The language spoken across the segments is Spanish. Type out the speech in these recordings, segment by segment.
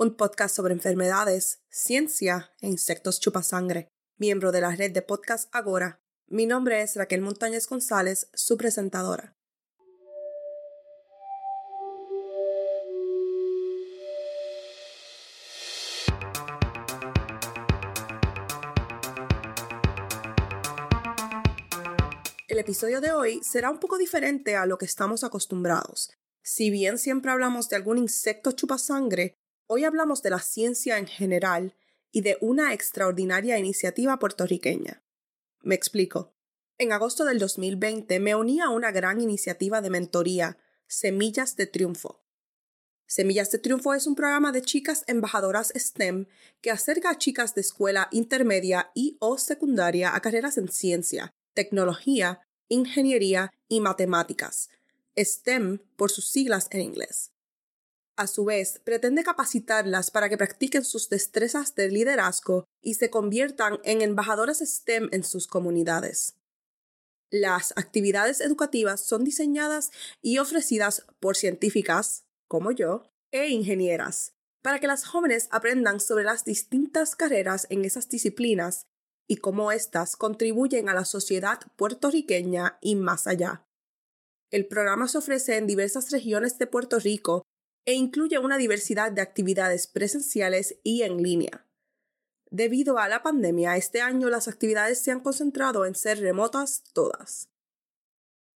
Un podcast sobre enfermedades, ciencia e insectos chupasangre. Miembro de la red de podcast Agora, mi nombre es Raquel Montañez González, su presentadora. El episodio de hoy será un poco diferente a lo que estamos acostumbrados. Si bien siempre hablamos de algún insecto chupasangre, Hoy hablamos de la ciencia en general y de una extraordinaria iniciativa puertorriqueña. Me explico. En agosto del 2020 me uní a una gran iniciativa de mentoría, Semillas de Triunfo. Semillas de Triunfo es un programa de chicas embajadoras STEM que acerca a chicas de escuela intermedia y o secundaria a carreras en ciencia, tecnología, ingeniería y matemáticas, STEM por sus siglas en inglés. A su vez, pretende capacitarlas para que practiquen sus destrezas de liderazgo y se conviertan en embajadoras STEM en sus comunidades. Las actividades educativas son diseñadas y ofrecidas por científicas, como yo, e ingenieras, para que las jóvenes aprendan sobre las distintas carreras en esas disciplinas y cómo éstas contribuyen a la sociedad puertorriqueña y más allá. El programa se ofrece en diversas regiones de Puerto Rico e incluye una diversidad de actividades presenciales y en línea. Debido a la pandemia, este año las actividades se han concentrado en ser remotas todas.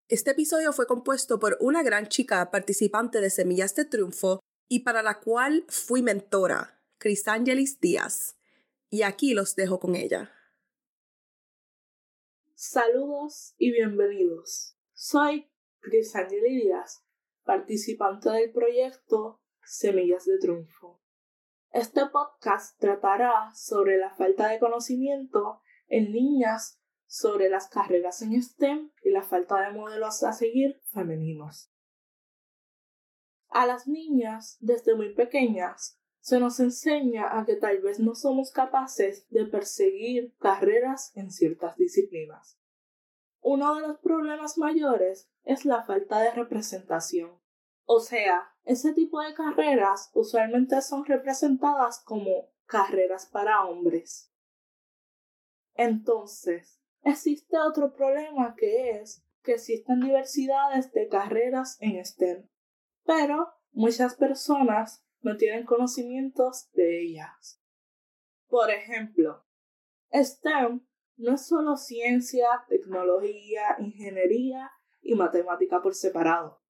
Este episodio fue compuesto por una gran chica participante de Semillas de Triunfo y para la cual fui mentora, Crisangelis Díaz. Y aquí los dejo con ella. Saludos y bienvenidos. Soy Crisangelis Díaz participante del proyecto Semillas de Triunfo. Este podcast tratará sobre la falta de conocimiento en niñas sobre las carreras en STEM y la falta de modelos a seguir femeninos. A las niñas, desde muy pequeñas, se nos enseña a que tal vez no somos capaces de perseguir carreras en ciertas disciplinas. Uno de los problemas mayores es la falta de representación. O sea, ese tipo de carreras usualmente son representadas como carreras para hombres. Entonces, existe otro problema que es que existen diversidades de carreras en STEM, pero muchas personas no tienen conocimientos de ellas. Por ejemplo, STEM no es solo ciencia, tecnología, ingeniería y matemática por separado.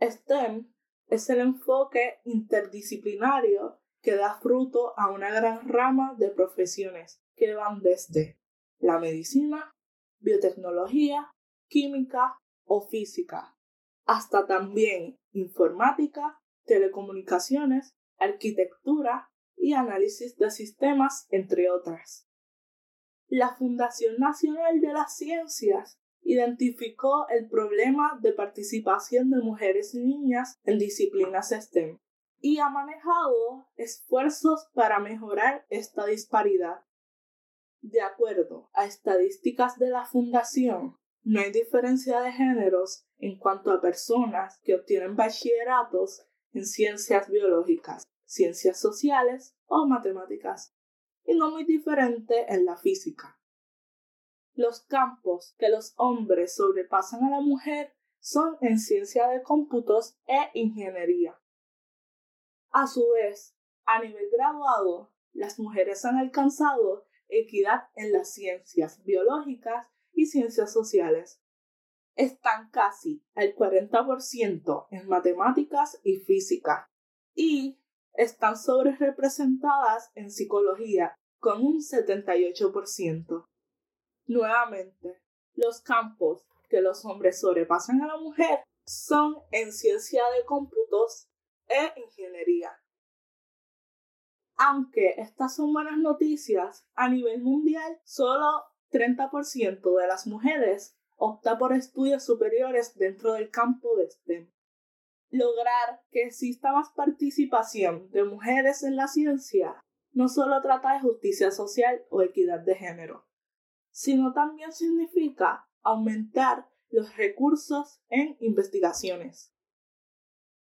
STEM es el enfoque interdisciplinario que da fruto a una gran rama de profesiones que van desde la medicina, biotecnología, química o física, hasta también informática, telecomunicaciones, arquitectura y análisis de sistemas, entre otras. La Fundación Nacional de las Ciencias identificó el problema de participación de mujeres y niñas en disciplinas STEM y ha manejado esfuerzos para mejorar esta disparidad. De acuerdo a estadísticas de la Fundación, no hay diferencia de géneros en cuanto a personas que obtienen bachilleratos en ciencias biológicas, ciencias sociales o matemáticas, y no muy diferente en la física. Los campos que los hombres sobrepasan a la mujer son en ciencia de cómputos e ingeniería. A su vez, a nivel graduado, las mujeres han alcanzado equidad en las ciencias biológicas y ciencias sociales. Están casi al 40% en matemáticas y física y están sobre representadas en psicología con un 78%. Nuevamente, los campos que los hombres sobrepasan a la mujer son en ciencia de cómputos e ingeniería. Aunque estas son buenas noticias, a nivel mundial solo 30% de las mujeres opta por estudios superiores dentro del campo de STEM. Lograr que exista más participación de mujeres en la ciencia no solo trata de justicia social o equidad de género, sino también significa aumentar los recursos en investigaciones.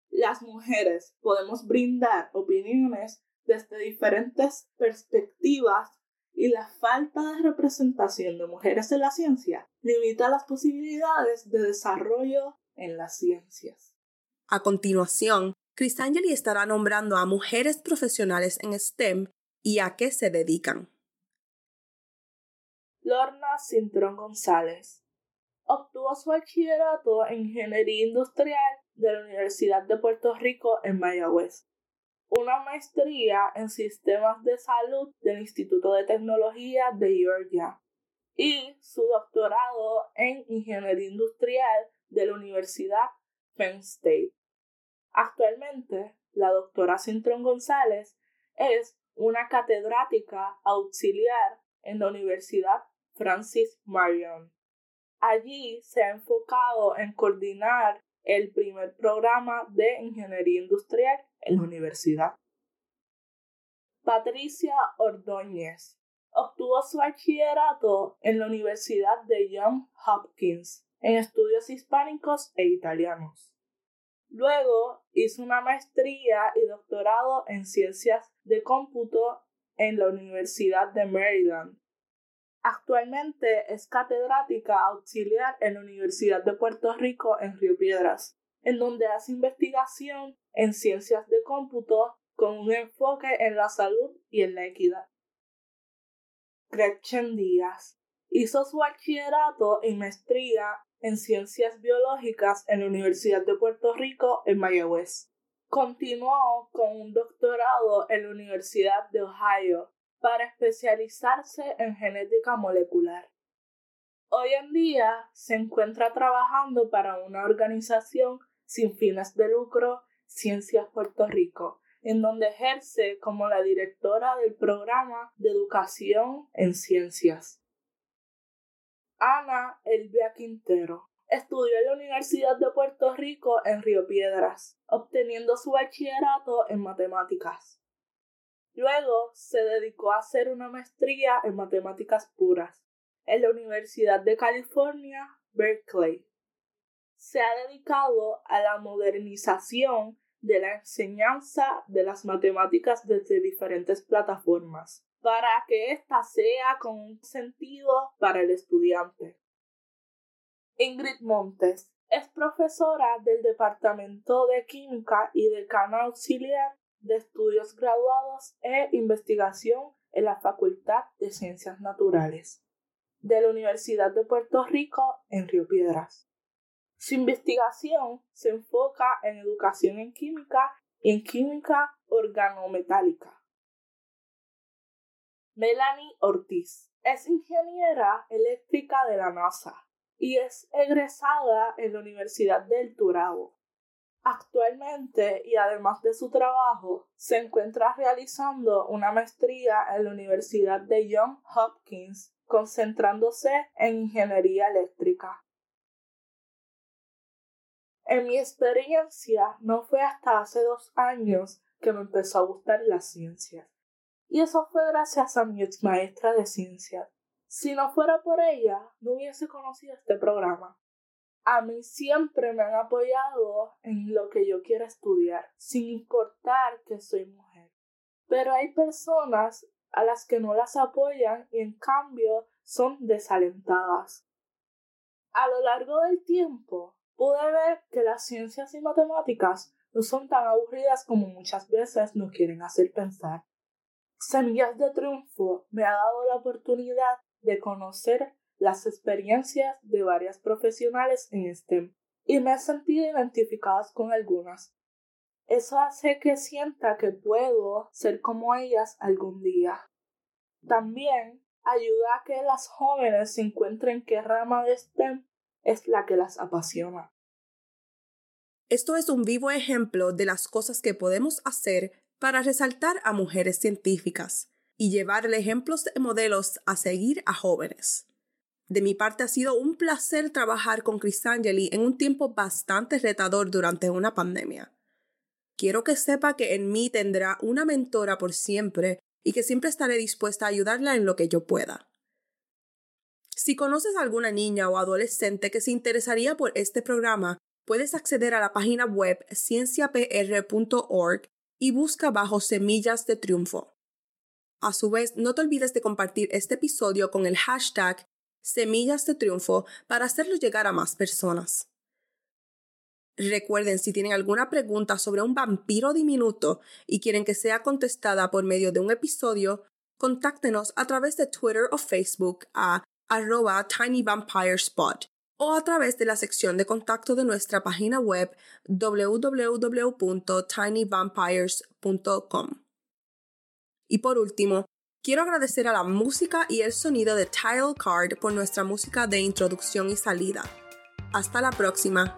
Las mujeres podemos brindar opiniones desde diferentes perspectivas y la falta de representación de mujeres en la ciencia limita las posibilidades de desarrollo en las ciencias. A continuación, Cristangeli estará nombrando a mujeres profesionales en STEM y a qué se dedican. Lorna Cintrón González. Obtuvo su bachillerato en Ingeniería Industrial de la Universidad de Puerto Rico en Mayagüez. Una maestría en sistemas de salud del Instituto de Tecnología de Georgia. Y su doctorado en ingeniería industrial de la Universidad Penn State. Actualmente, la doctora Cintrón González es una catedrática auxiliar en la Universidad Francis Marion. Allí se ha enfocado en coordinar el primer programa de ingeniería industrial en la universidad. Patricia Ordóñez obtuvo su bachillerato en la Universidad de Johns Hopkins en estudios hispánicos e italianos. Luego hizo una maestría y doctorado en ciencias de cómputo en la Universidad de Maryland. Actualmente es catedrática auxiliar en la Universidad de Puerto Rico en Río Piedras, en donde hace investigación en ciencias de cómputo con un enfoque en la salud y en la equidad. Gretchen Díaz hizo su bachillerato y maestría en ciencias biológicas en la Universidad de Puerto Rico en Mayagüez. Continuó con un doctorado en la Universidad de Ohio para especializarse en genética molecular. Hoy en día se encuentra trabajando para una organización sin fines de lucro Ciencias Puerto Rico, en donde ejerce como la directora del programa de educación en ciencias. Ana Elvia Quintero estudió en la Universidad de Puerto Rico en Río Piedras, obteniendo su bachillerato en matemáticas. Luego se dedicó a hacer una maestría en matemáticas puras en la Universidad de California, Berkeley. Se ha dedicado a la modernización de la enseñanza de las matemáticas desde diferentes plataformas para que ésta sea con un sentido para el estudiante. Ingrid Montes es profesora del Departamento de Química y decana auxiliar de Estudios Graduados e Investigación en la Facultad de Ciencias Naturales de la Universidad de Puerto Rico en Río Piedras. Su investigación se enfoca en educación en química y en química organometálica. Melanie Ortiz es ingeniera eléctrica de la NASA y es egresada en la Universidad del Turabo. Actualmente, y además de su trabajo, se encuentra realizando una maestría en la Universidad de Johns Hopkins, concentrándose en ingeniería eléctrica. En mi experiencia, no fue hasta hace dos años que me empezó a gustar las ciencias. Y eso fue gracias a mi ex maestra de ciencias. Si no fuera por ella, no hubiese conocido este programa. A mí siempre me han apoyado en lo que yo quiera estudiar, sin importar que soy mujer. Pero hay personas a las que no las apoyan y en cambio son desalentadas. A lo largo del tiempo pude ver que las ciencias y matemáticas no son tan aburridas como muchas veces nos quieren hacer pensar. Semillas de Triunfo me ha dado la oportunidad de conocer las experiencias de varias profesionales en STEM y me he sentido identificadas con algunas. Eso hace que sienta que puedo ser como ellas algún día. También ayuda a que las jóvenes se encuentren qué rama de STEM es la que las apasiona. Esto es un vivo ejemplo de las cosas que podemos hacer para resaltar a mujeres científicas y llevarle ejemplos de modelos a seguir a jóvenes. De mi parte ha sido un placer trabajar con Angeli en un tiempo bastante retador durante una pandemia. Quiero que sepa que en mí tendrá una mentora por siempre y que siempre estaré dispuesta a ayudarla en lo que yo pueda. Si conoces a alguna niña o adolescente que se interesaría por este programa, puedes acceder a la página web cienciapr.org y busca bajo Semillas de Triunfo. A su vez, no te olvides de compartir este episodio con el hashtag Semillas de Triunfo para hacerlo llegar a más personas. Recuerden, si tienen alguna pregunta sobre un vampiro diminuto y quieren que sea contestada por medio de un episodio, contáctenos a través de Twitter o Facebook a arroba tinyvampirespot o a través de la sección de contacto de nuestra página web www.tinyvampires.com. Y por último, quiero agradecer a la música y el sonido de Tile Card por nuestra música de introducción y salida. Hasta la próxima.